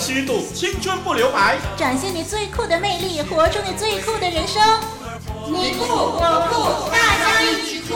虚度，青春不留白，展现你最酷的魅力，活出你最酷的人生。你酷我酷，大家一起酷。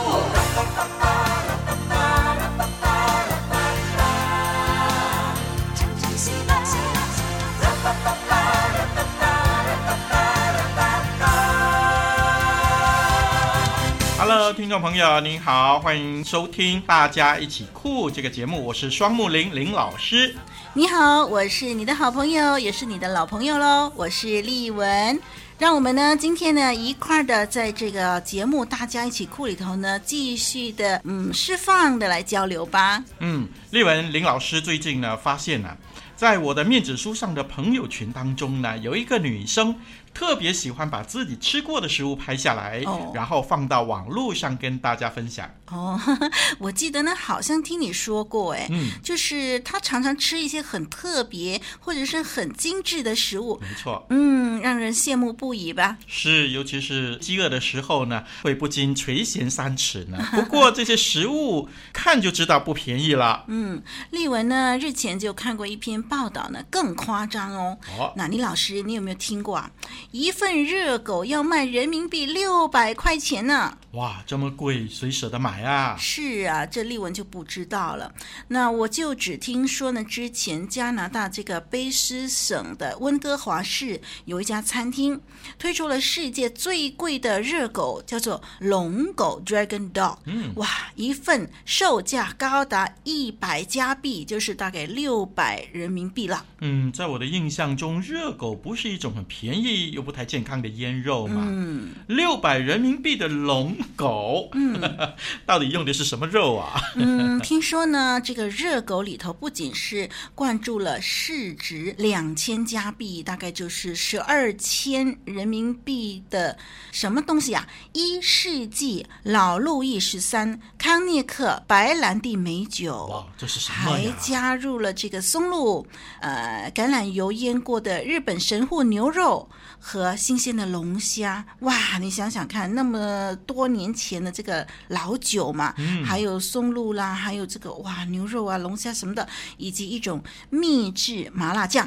Hello，听众朋友，您好，欢迎收听《大家一起酷》这个节目，我是双木林林老师。你好，我是你的好朋友，也是你的老朋友喽，我是丽文。让我们呢今天呢一块儿的在这个节目《大家一起库》里头呢，继续的嗯释放的来交流吧。嗯，丽文林老师最近呢发现呢、在我的面子书上的朋友群当中呢，有一个女生。特别喜欢把自己吃过的食物拍下来，哦、然后放到网络上跟大家分享。哦，我记得呢，好像听你说过，哎，嗯，就是他常常吃一些很特别或者是很精致的食物，没错，嗯，让人羡慕不已吧？是，尤其是饥饿的时候呢，会不禁垂涎三尺呢。不过这些食物看就知道不便宜了。嗯，丽文呢日前就看过一篇报道呢，更夸张哦。哦，那李老师，你有没有听过啊？一份热狗要卖人民币六百块钱呢！哇，这么贵，谁舍得买啊？是啊，这丽文就不知道了。那我就只听说呢，之前加拿大这个卑诗省的温哥华市有一家餐厅推出了世界最贵的热狗，叫做龙狗 （Dragon Dog）。嗯，哇，一份售价高达一百加币，就是大概六百人民币了。嗯，在我的印象中，热狗不是一种很便宜又不太健康的腌肉嘛。嗯，六百人民币的龙狗，嗯，到底用的是什么肉啊？嗯，听说呢，这个热狗里头不仅是灌注了市值两千加币，大概就是十二千人民币的什么东西啊？一世纪老路易十三康涅克白兰地美酒，哇，这是什么？还加入了这个松露，呃，橄榄油腌过的日本神户牛肉和新鲜的龙虾。哇，你想想看，那么多年前的这个老酒嘛，嗯、还有松露啦，还有这个哇牛肉啊、龙虾什么的，以及一种秘制麻辣酱。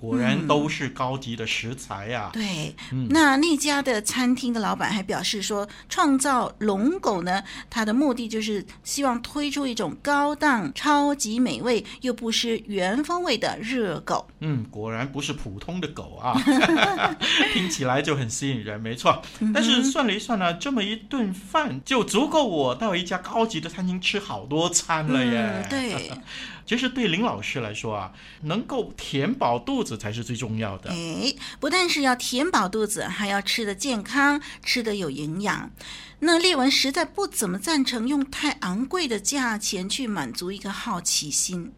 果然都是高级的食材呀、啊嗯！对，嗯、那那家的餐厅的老板还表示说，创造龙狗呢，它的目的就是希望推出一种高档、超级美味又不失原风味的热狗。嗯，果然不是普通的狗啊，听起来就很吸引人，没错。但是算了一算呢、啊，这么一顿饭就足够我到一家高级的餐厅吃好多餐了耶。嗯、对。其实对林老师来说啊，能够填饱肚子才是最重要的。哎，不但是要填饱肚子，还要吃得健康，吃得有营养。那列文实在不怎么赞成用太昂贵的价钱去满足一个好奇心。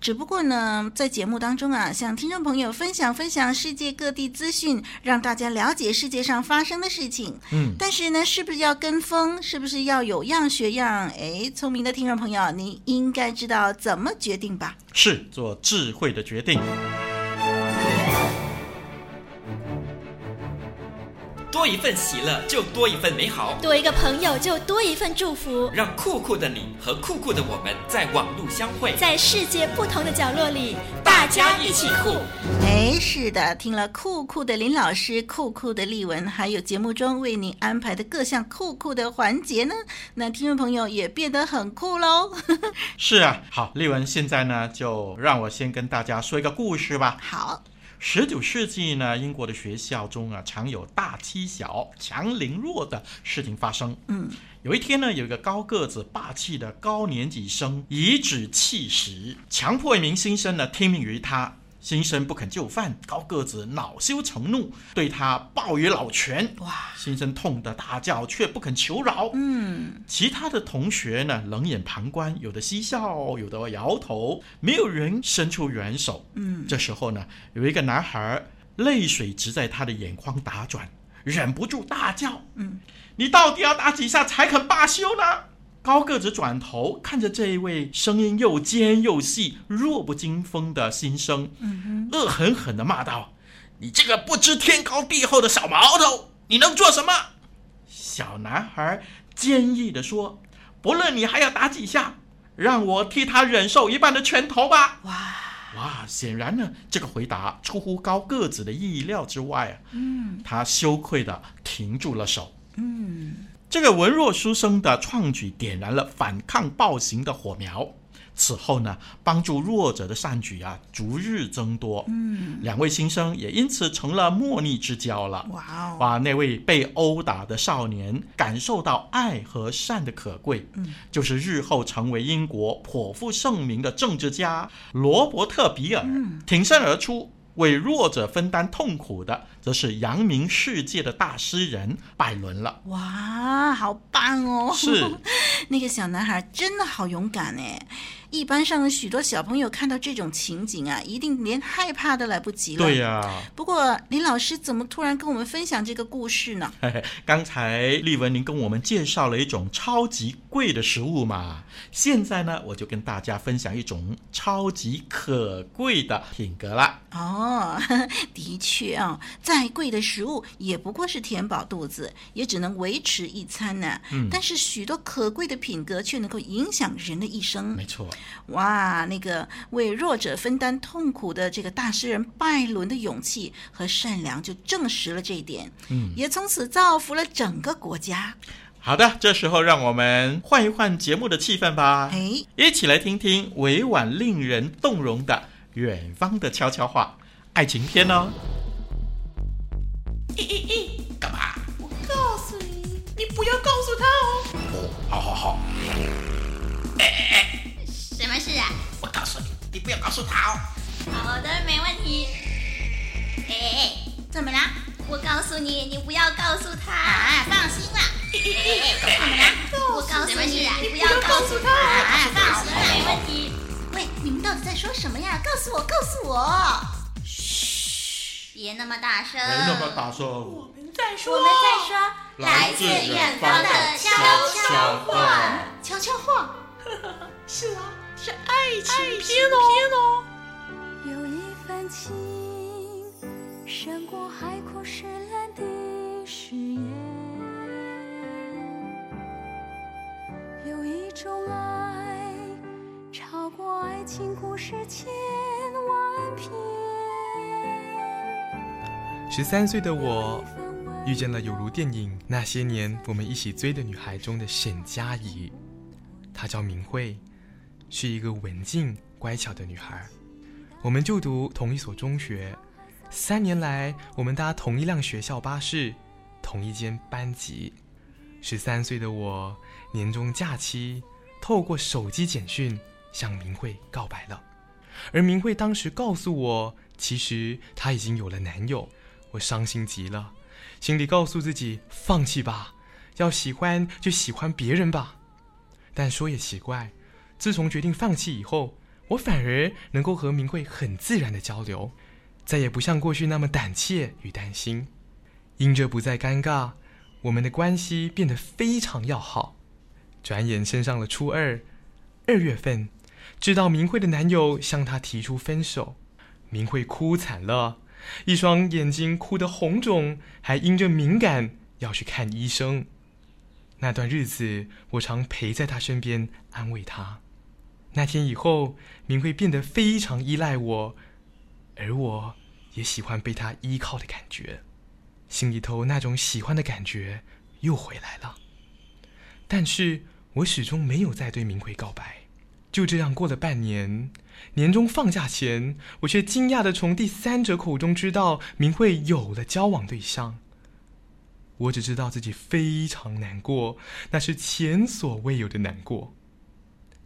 只不过呢，在节目当中啊，向听众朋友分享分享世界各地资讯，让大家了解世界上发生的事情。嗯，但是呢，是不是要跟风？是不是要有样学样？哎，聪明的听众朋友，你应该知道怎么决定吧？是做智慧的决定。多一份喜乐，就多一份美好；多一个朋友，就多一份祝福。让酷酷的你和酷酷的我们在网路相会，在世界不同的角落里，大家一起酷。哎，是的，听了酷酷的林老师、酷酷的丽文，还有节目中为您安排的各项酷酷的环节呢，那听众朋友也变得很酷喽。是啊，好，丽文，现在呢，就让我先跟大家说一个故事吧。好。十九世纪呢，英国的学校中啊，常有大欺小、强凌弱的事情发生。嗯，有一天呢，有一个高个子、霸气的高年级生颐指气使，强迫一名新生呢听命于他。新生不肯就范，高个子恼羞成怒，对他暴雨老拳。哇！新生痛得大叫，却不肯求饶。嗯，其他的同学呢，冷眼旁观，有的嬉笑，有的摇头，没有人伸出援手。嗯，这时候呢，有一个男孩泪水直在他的眼眶打转，忍不住大叫：“嗯，你到底要打几下才肯罢休呢？”高个子转头看着这一位声音又尖又细、弱不禁风的新生，嗯，恶狠狠地骂道：“你这个不知天高地厚的小毛头，你能做什么？”小男孩坚毅地说：“不论你还要打几下，让我替他忍受一半的拳头吧。”哇！哇，显然呢，这个回答出乎高个子的意料之外啊。嗯，他羞愧地停住了手。嗯，这个文弱书生的创举点燃了反抗暴行的火苗。此后呢，帮助弱者的善举啊，逐日增多。嗯，两位新生也因此成了莫逆之交了。哇哦！哇，那位被殴打的少年感受到爱和善的可贵。嗯，就是日后成为英国颇负盛名的政治家罗伯特·比尔。嗯，挺身而出。为弱者分担痛苦的，则是扬名世界的大诗人拜伦了。哇，好棒哦！是，那个小男孩真的好勇敢哎。一般上的许多小朋友看到这种情景啊，一定连害怕都来不及了。对呀、啊。不过林老师怎么突然跟我们分享这个故事呢？嘿嘿，刚才丽文您跟我们介绍了一种超级贵的食物嘛，现在呢，我就跟大家分享一种超级可贵的品格了。哦，的确啊、哦，再贵的食物也不过是填饱肚子，也只能维持一餐呢。嗯。但是许多可贵的品格却能够影响人的一生。没错。哇，那个为弱者分担痛苦的这个大诗人拜伦的勇气和善良，就证实了这一点。嗯，也从此造福了整个国家。好的，这时候让我们换一换节目的气氛吧。哎，一起来听听委婉令人动容的《远方的悄悄话》爱情片哦。咦咦咦，干嘛？我告诉你，你不要告诉他哦。哦，好好好。哎哎哎。什么事啊？我告诉你，你不要告诉他哦。好的，没问题。哎哎，怎么了？我告诉你，你不要告诉他。啊，放心啦。哎哎，怎么了？我告诉你，你不要告诉他。啊，放心啦，没问题。喂，你们到底在说什么呀？告诉我，告诉我。嘘，别那么大声。别那么大声。我们在说，我们在说，来自远方的悄悄话。悄悄话。是啊。是爱情片哦。有一份情，胜过海枯石烂的誓言。有一种爱，超过爱情故事千万篇。十三岁的我，遇见了有如电影《那些年我们一起追的女孩》中的沈佳宜，她叫明慧。是一个文静乖巧的女孩，我们就读同一所中学，三年来我们搭同一辆学校巴士，同一间班级。十三岁的我，年终假期透过手机简讯向明慧告白了，而明慧当时告诉我，其实她已经有了男友。我伤心极了，心里告诉自己放弃吧，要喜欢就喜欢别人吧。但说也奇怪。自从决定放弃以后，我反而能够和明慧很自然的交流，再也不像过去那么胆怯与担心。因着不再尴尬，我们的关系变得非常要好。转眼升上了初二，二月份，知道明慧的男友向她提出分手，明慧哭惨了，一双眼睛哭得红肿，还因着敏感要去看医生。那段日子，我常陪在她身边安慰她。那天以后，明慧变得非常依赖我，而我也喜欢被她依靠的感觉，心里头那种喜欢的感觉又回来了。但是我始终没有再对明慧告白。就这样过了半年，年终放假前，我却惊讶的从第三者口中知道明慧有了交往对象。我只知道自己非常难过，那是前所未有的难过。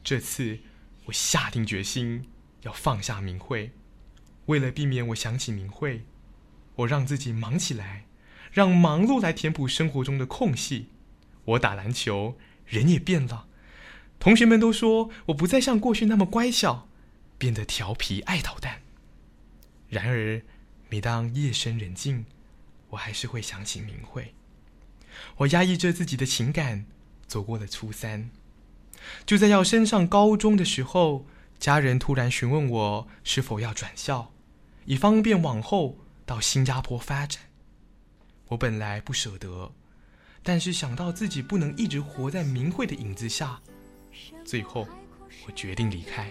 这次。我下定决心要放下明慧，为了避免我想起明慧，我让自己忙起来，让忙碌来填补生活中的空隙。我打篮球，人也变了，同学们都说我不再像过去那么乖巧，变得调皮爱捣蛋。然而，每当夜深人静，我还是会想起明慧。我压抑着自己的情感，走过了初三。就在要升上高中的时候，家人突然询问我是否要转校，以方便往后到新加坡发展。我本来不舍得，但是想到自己不能一直活在明慧的影子下，最后我决定离开。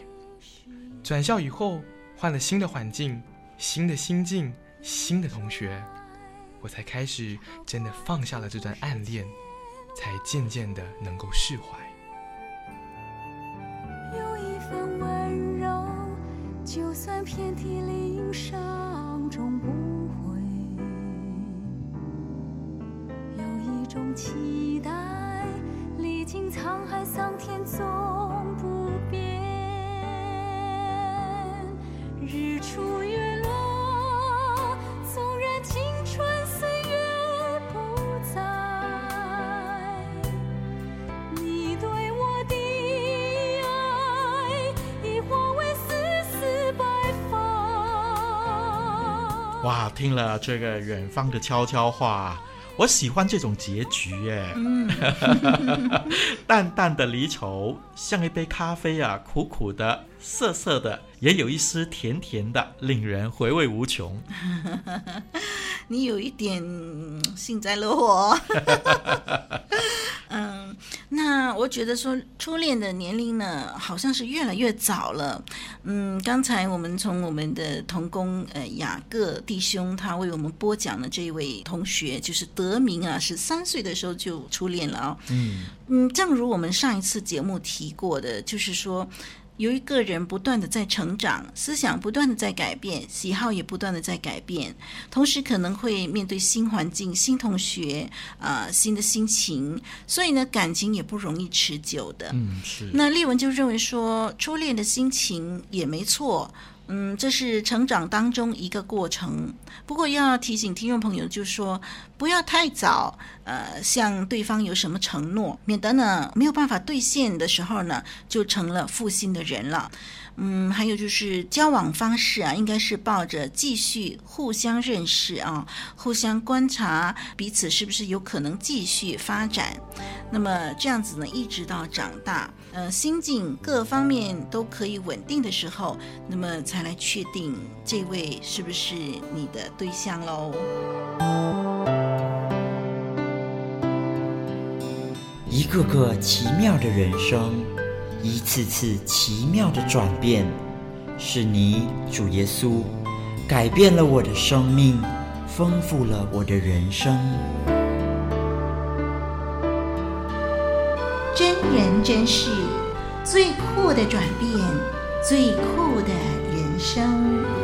转校以后，换了新的环境、新的心境、新的同学，我才开始真的放下了这段暗恋，才渐渐的能够释怀。算遍体鳞伤，终不悔；有一种期待，历经沧海桑田，总不变。日出月哇，听了这个远方的悄悄话。我喜欢这种结局耶，嗯，淡淡的离愁，像一杯咖啡啊，苦苦的，涩涩的，也有一丝甜甜的，令人回味无穷。你有一点幸灾乐祸。嗯，那我觉得说初恋的年龄呢，好像是越来越早了。嗯，刚才我们从我们的同工呃雅各弟兄他为我们播讲的这一位同学，就是德明啊，十三岁的时候就初恋了啊、哦。嗯嗯，正如我们上一次节目提过的，就是说。由于个人不断的在成长，思想不断的在改变，喜好也不断的在改变，同时可能会面对新环境、新同学、啊、呃、新的心情，所以呢，感情也不容易持久的。嗯，是。那丽文就认为说，初恋的心情也没错。嗯，这是成长当中一个过程。不过要提醒听众朋友，就是说不要太早，呃，向对方有什么承诺，免得呢没有办法兑现的时候呢，就成了负心的人了。嗯，还有就是交往方式啊，应该是抱着继续互相认识啊，互相观察彼此是不是有可能继续发展。那么这样子呢，一直到长大，呃，心境各方面都可以稳定的时候，那么才来确定这位是不是你的对象喽。一个个奇妙的人生。一次次奇妙的转变，是你主耶稣改变了我的生命，丰富了我的人生。真是，最酷的转变，最酷的人生。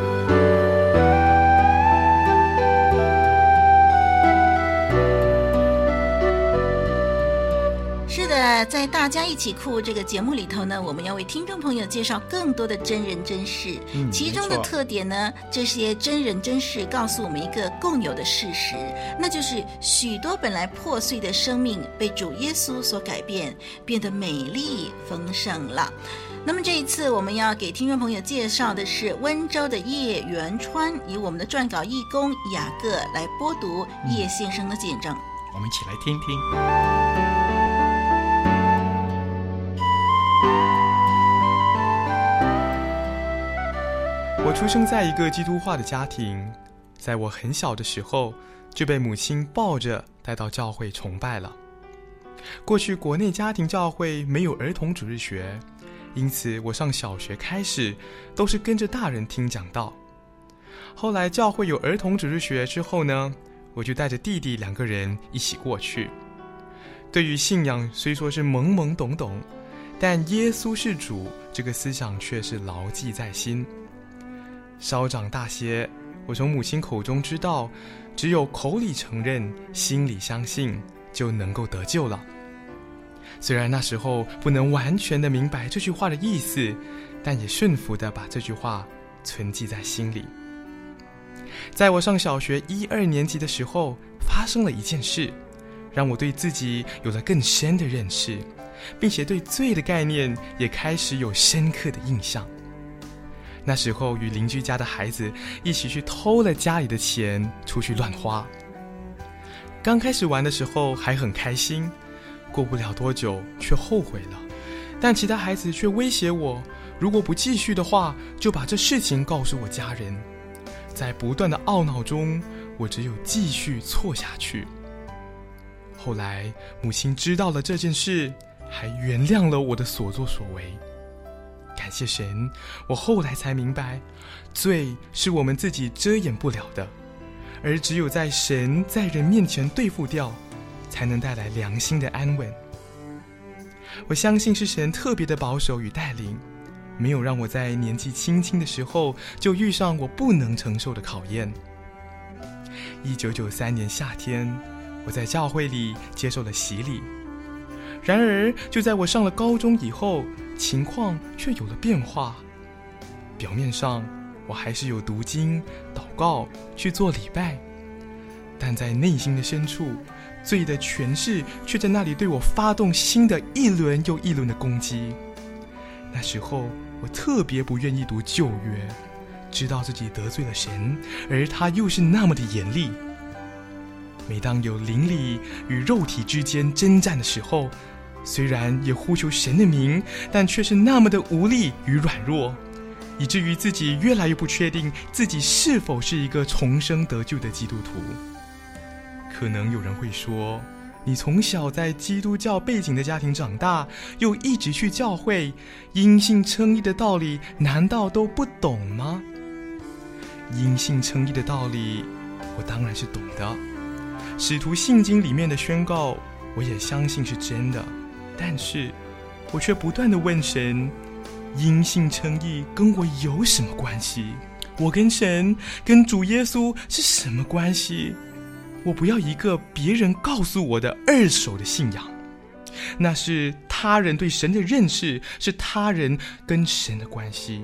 在大家一起酷这个节目里头呢，我们要为听众朋友介绍更多的真人真事。嗯，其中的特点呢，这些真人真事告诉我们一个共有的事实，那就是许多本来破碎的生命被主耶稣所改变，变得美丽丰盛了。那么这一次我们要给听众朋友介绍的是温州的叶元川，以我们的撰稿义工雅各来播读叶先生的见证。嗯，我们一起来听听。我出生在一个基督化的家庭，在我很小的时候就被母亲抱着带到教会崇拜了。过去国内家庭教会没有儿童主日学，因此我上小学开始都是跟着大人听讲道。后来教会有儿童主日学之后呢，我就带着弟弟两个人一起过去。对于信仰虽说是懵懵懂懂，但耶稣是主这个思想却是牢记在心。稍长大些，我从母亲口中知道，只有口里承认、心里相信，就能够得救了。虽然那时候不能完全的明白这句话的意思，但也顺服的把这句话存记在心里。在我上小学一二年级的时候，发生了一件事，让我对自己有了更深的认识，并且对罪的概念也开始有深刻的印象。那时候与邻居家的孩子一起去偷了家里的钱，出去乱花。刚开始玩的时候还很开心，过不了多久却后悔了。但其他孩子却威胁我，如果不继续的话，就把这事情告诉我家人。在不断的懊恼中，我只有继续错下去。后来母亲知道了这件事，还原谅了我的所作所为。感谢神，我后来才明白，罪是我们自己遮掩不了的，而只有在神在人面前对付掉，才能带来良心的安稳。我相信是神特别的保守与带领，没有让我在年纪轻轻的时候就遇上我不能承受的考验。一九九三年夏天，我在教会里接受了洗礼。然而，就在我上了高中以后，情况却有了变化。表面上，我还是有读经、祷告、去做礼拜，但在内心的深处，罪的权势却在那里对我发动新的一轮又一轮的攻击。那时候，我特别不愿意读旧约，知道自己得罪了神，而他又是那么的严厉。每当有灵力与肉体之间征战的时候，虽然也呼求神的名，但却是那么的无力与软弱，以至于自己越来越不确定自己是否是一个重生得救的基督徒。可能有人会说：“你从小在基督教背景的家庭长大，又一直去教会，因信称义的道理难道都不懂吗？”因信称义的道理，我当然是懂的。使徒信经里面的宣告，我也相信是真的，但是，我却不断地问神：因信称义跟我有什么关系？我跟神、跟主耶稣是什么关系？我不要一个别人告诉我的二手的信仰，那是他人对神的认识，是他人跟神的关系。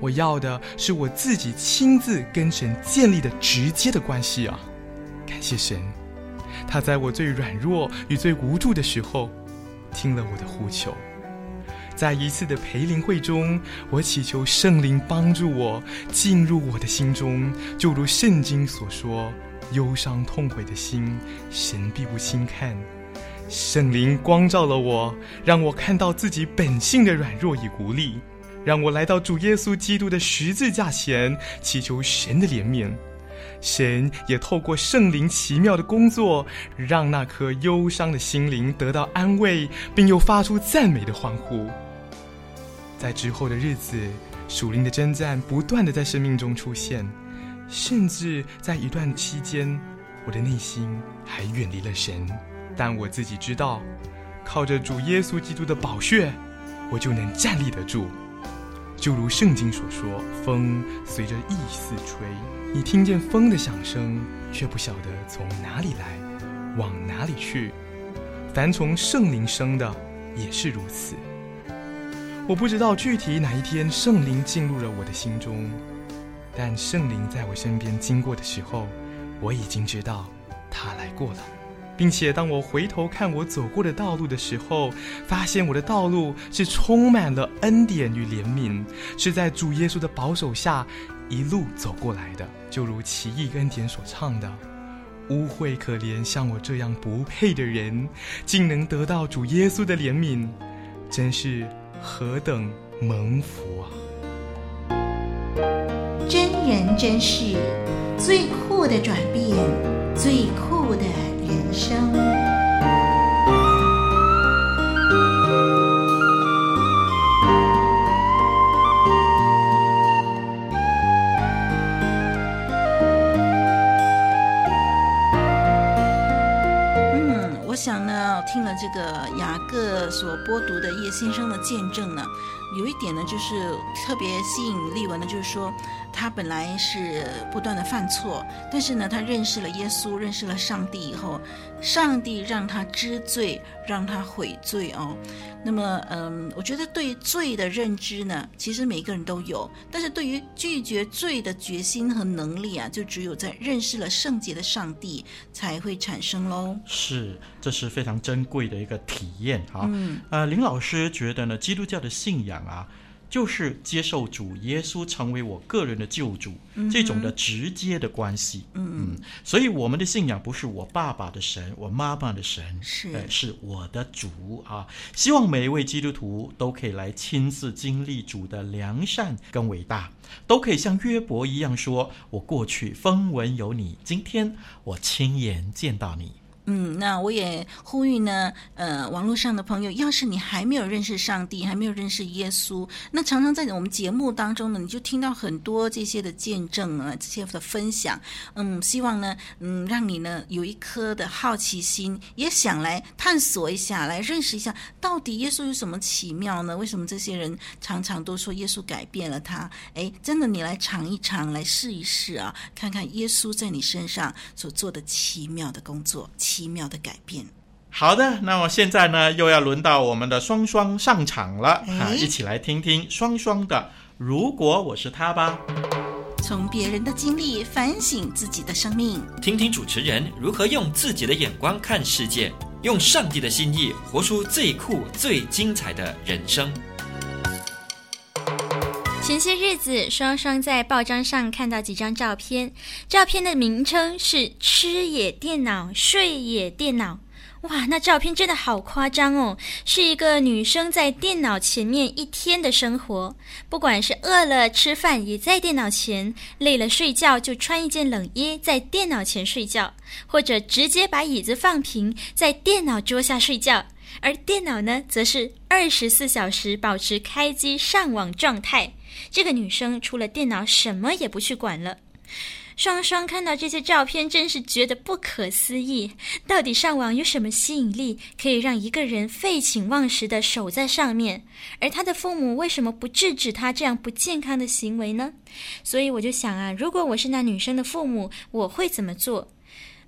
我要的是我自己亲自跟神建立的直接的关系啊！感谢神，他在我最软弱与最无助的时候，听了我的呼求。在一次的培灵会中，我祈求圣灵帮助我进入我的心中，就如圣经所说：“忧伤痛悔的心，神必不轻看。”圣灵光照了我，让我看到自己本性的软弱与无力，让我来到主耶稣基督的十字架前，祈求神的怜悯。神也透过圣灵奇妙的工作，让那颗忧伤的心灵得到安慰，并又发出赞美的欢呼。在之后的日子，属灵的征战不断的在生命中出现，甚至在一段期间，我的内心还远离了神。但我自己知道，靠着主耶稣基督的宝血，我就能站立得住。就如圣经所说，风随着意思吹。你听见风的响声，却不晓得从哪里来，往哪里去。凡从圣灵生的，也是如此。我不知道具体哪一天圣灵进入了我的心中，但圣灵在我身边经过的时候，我已经知道他来过了。并且当我回头看我走过的道路的时候，发现我的道路是充满了恩典与怜悯，是在主耶稣的保守下。一路走过来的，就如奇异恩典所唱的：“污秽可怜，像我这样不配的人，竟能得到主耶稣的怜悯，真是何等蒙福啊！”真人真事，最酷的转变，最酷的人生。听了这个雅各所播读的叶先生的见证呢，有一点呢，就是特别吸引丽文的，就是说他本来是不断的犯错，但是呢，他认识了耶稣，认识了上帝以后，上帝让他知罪，让他悔罪哦。那么，嗯，我觉得对罪的认知呢，其实每个人都有，但是对于拒绝罪的决心和能力啊，就只有在认识了圣洁的上帝才会产生喽。是，这是非常珍贵的一个体验哈。嗯，呃，林老师觉得呢，基督教的信仰啊。就是接受主耶稣成为我个人的救主，嗯、这种的直接的关系。嗯，嗯，所以我们的信仰不是我爸爸的神，我妈妈的神，是，呃，是我的主啊！希望每一位基督徒都可以来亲自经历主的良善跟伟大，都可以像约伯一样说：“我过去风闻有你，今天我亲眼见到你。”嗯，那我也呼吁呢，呃，网络上的朋友，要是你还没有认识上帝，还没有认识耶稣，那常常在我们节目当中呢，你就听到很多这些的见证啊，这些的分享，嗯，希望呢，嗯，让你呢有一颗的好奇心，也想来探索一下，来认识一下，到底耶稣有什么奇妙呢？为什么这些人常常都说耶稣改变了他？哎，真的，你来尝一尝，来试一试啊，看看耶稣在你身上所做的奇妙的工作。奇妙的改变。好的，那么现在呢，又要轮到我们的双双上场了，哈、哎，一起来听听双双的“如果我是他”吧。从别人的经历反省自己的生命，听听主持人如何用自己的眼光看世界，用上帝的心意活出最酷、最精彩的人生。前些日子，双双在报章上看到几张照片，照片的名称是“吃也电脑，睡也电脑”。哇，那照片真的好夸张哦！是一个女生在电脑前面一天的生活，不管是饿了吃饭也在电脑前，累了睡觉就穿一件冷衣在电脑前睡觉，或者直接把椅子放平在电脑桌下睡觉。而电脑呢，则是二十四小时保持开机上网状态。这个女生除了电脑，什么也不去管了。双双看到这些照片，真是觉得不可思议。到底上网有什么吸引力，可以让一个人废寝忘食地守在上面？而他的父母为什么不制止他这样不健康的行为呢？所以我就想啊，如果我是那女生的父母，我会怎么做？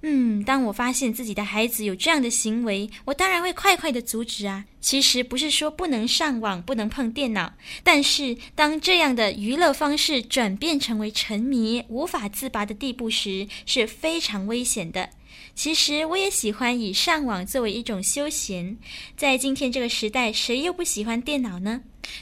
嗯，当我发现自己的孩子有这样的行为，我当然会快快的阻止啊。其实不是说不能上网、不能碰电脑，但是当这样的娱乐方式转变成为沉迷、无法自拔的地步时，是非常危险的。其实我也喜欢以上网作为一种休闲，在今天这个时代，谁又不喜欢电脑呢？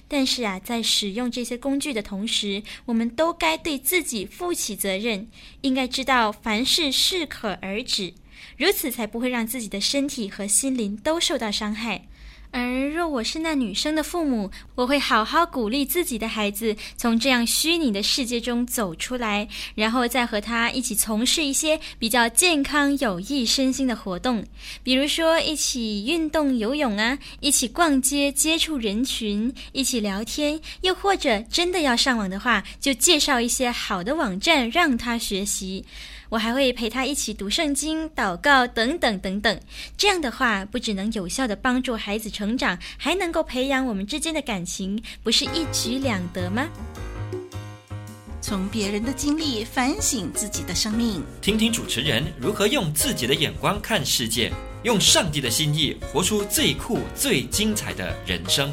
但是啊，在使用这些工具的同时，我们都该对自己负起责任，应该知道凡事适可而止，如此才不会让自己的身体和心灵都受到伤害。而若我是那女生的父母，我会好好鼓励自己的孩子从这样虚拟的世界中走出来，然后再和他一起从事一些比较健康有益身心的活动，比如说一起运动游泳啊，一起逛街接触人群，一起聊天，又或者真的要上网的话，就介绍一些好的网站让他学习。我还会陪他一起读圣经、祷告等等等等。这样的话，不只能有效的帮助孩子成长，还能够培养我们之间的感情，不是一举两得吗？从别人的经历反省自己的生命，听听主持人如何用自己的眼光看世界，用上帝的心意活出最酷、最精彩的人生。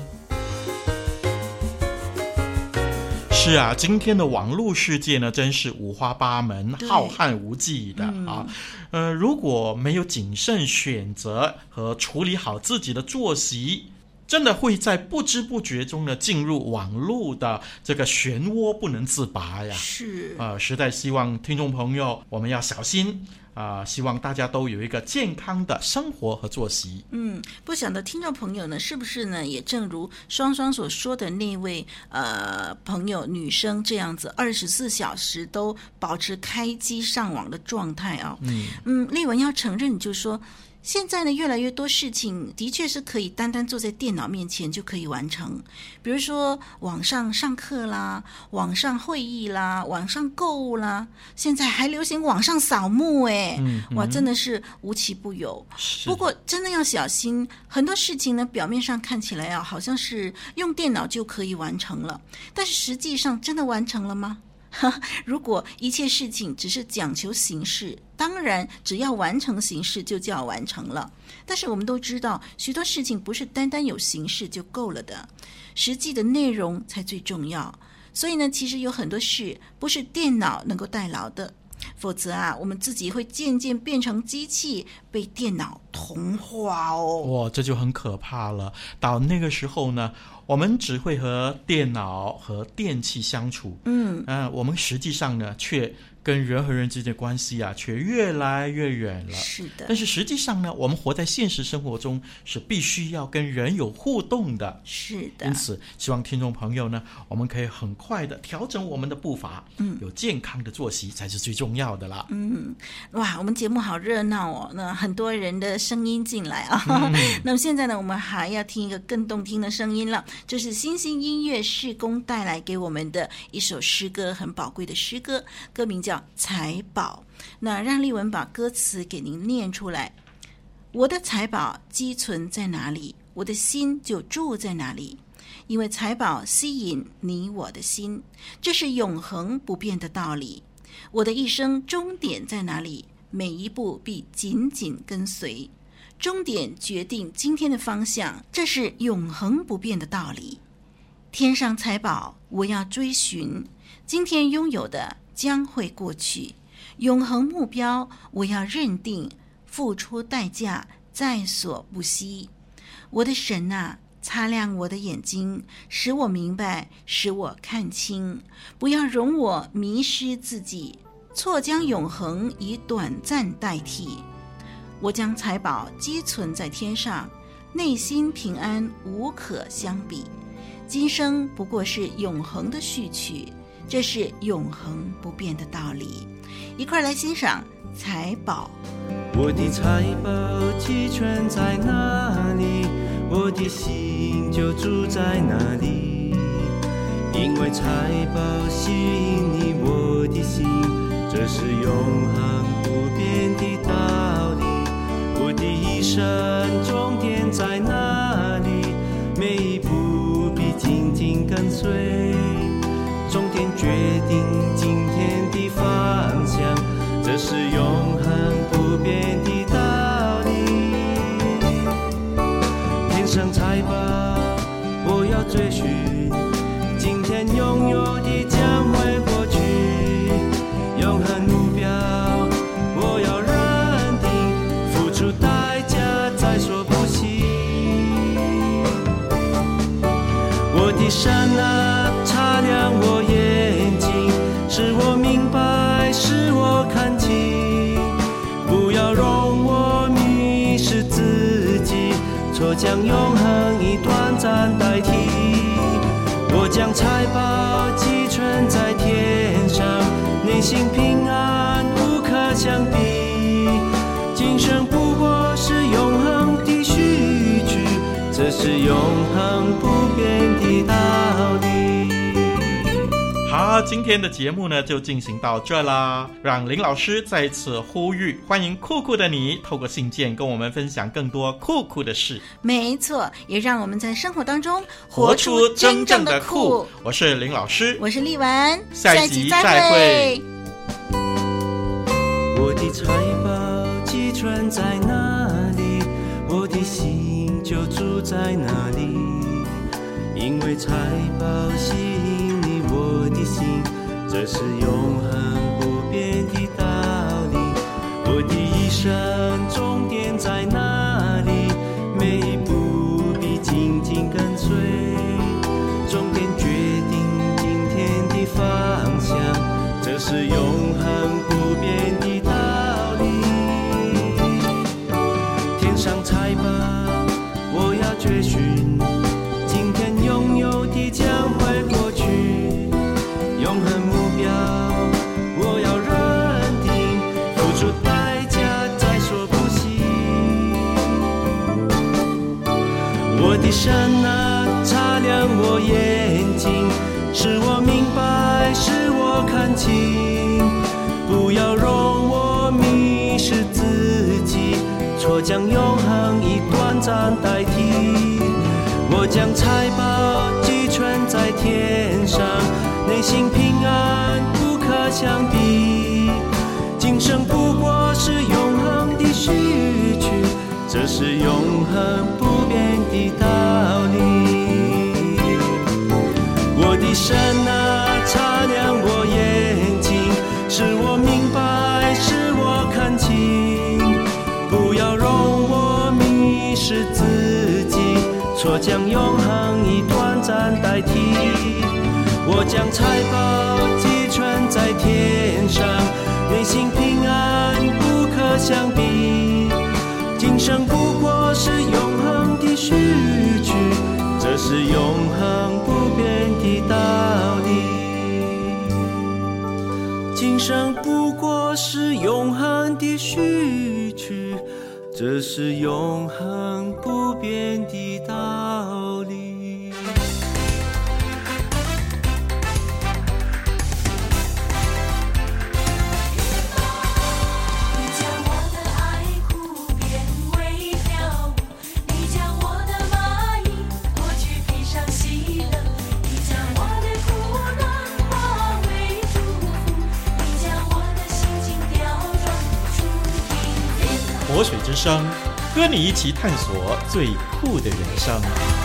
是啊，今天的网络世界呢，真是五花八门、浩瀚无际的啊。呃，如果没有谨慎选择和处理好自己的作息，真的会在不知不觉中呢进入网络的这个漩涡，不能自拔呀。是，呃，实在希望听众朋友我们要小心。啊、呃，希望大家都有一个健康的生活和作息。嗯，不晓得听众朋友呢，是不是呢？也正如双双所说的那位呃朋友女生这样子，二十四小时都保持开机上网的状态啊。嗯嗯，丽文要承认，就是说。现在呢，越来越多事情的确是可以单单坐在电脑面前就可以完成，比如说网上上课啦、网上会议啦、网上购物啦，现在还流行网上扫墓，哎、嗯嗯，哇，真的是无奇不有。不过真的要小心，很多事情呢，表面上看起来啊，好像是用电脑就可以完成了，但是实际上真的完成了吗？如果一切事情只是讲求形式，当然只要完成形式就叫完成了。但是我们都知道，许多事情不是单单有形式就够了的，实际的内容才最重要。所以呢，其实有很多事不是电脑能够代劳的，否则啊，我们自己会渐渐变成机器，被电脑同化哦。哇，这就很可怕了。到那个时候呢？我们只会和电脑和电器相处，嗯，呃，我们实际上呢，却跟人和人之间的关系啊，却越来越远了。是的。但是实际上呢，我们活在现实生活中是必须要跟人有互动的。是的。因此，希望听众朋友呢，我们可以很快的调整我们的步伐，嗯，有健康的作息才是最重要的啦。嗯，哇，我们节目好热闹哦，那很多人的声音进来啊。嗯、那么现在呢，我们还要听一个更动听的声音了，就是星星音乐事工带来给我们的一首诗歌，很宝贵的诗歌，歌名叫。叫财宝，那让丽文把歌词给您念出来。我的财宝积存在哪里，我的心就住在哪里。因为财宝吸引你我的心，这是永恒不变的道理。我的一生终点在哪里，每一步必紧紧跟随。终点决定今天的方向，这是永恒不变的道理。天上财宝，我要追寻。今天拥有的。将会过去，永恒目标我要认定，付出代价在所不惜。我的神啊，擦亮我的眼睛，使我明白，使我看清，不要容我迷失自己，错将永恒以短暂代替。我将财宝积存在天上，内心平安无可相比。今生不过是永恒的序曲。这是永恒不变的道理，一块来欣赏财宝。我的财宝寄存在哪里，我的心就住在哪里。因为财宝吸引你我的心，这是永恒不变的道理。我的一生终点在哪里，每一步必紧紧跟随。终点决定以天的节目呢就进行到这啦。让林老师再次呼吁，欢迎酷酷的你透过信件跟我们分享更多酷酷的事。没错，也让我们在生活当中活出真正的酷。我是林老师，我是丽文，下一集再会。我的财宝寄存在哪里，我的心就住在哪里，因为财宝吸引。这是永恒不变的道理。我的一生我看清，不要容我迷失自己，错将永恒以短暂代替。我将财宝积存在天上。内心平安不可相比，今生不过是永恒的序曲，这是永恒不变的道理。我的神啊，将永恒以短暂。代替。我将财宝积存在天上，内心平安不可相比。今生不过是永恒的序曲，这是永恒不变的道理。今生不过是永恒的序曲。这是永恒不变的生。和你一起探索最酷的人生。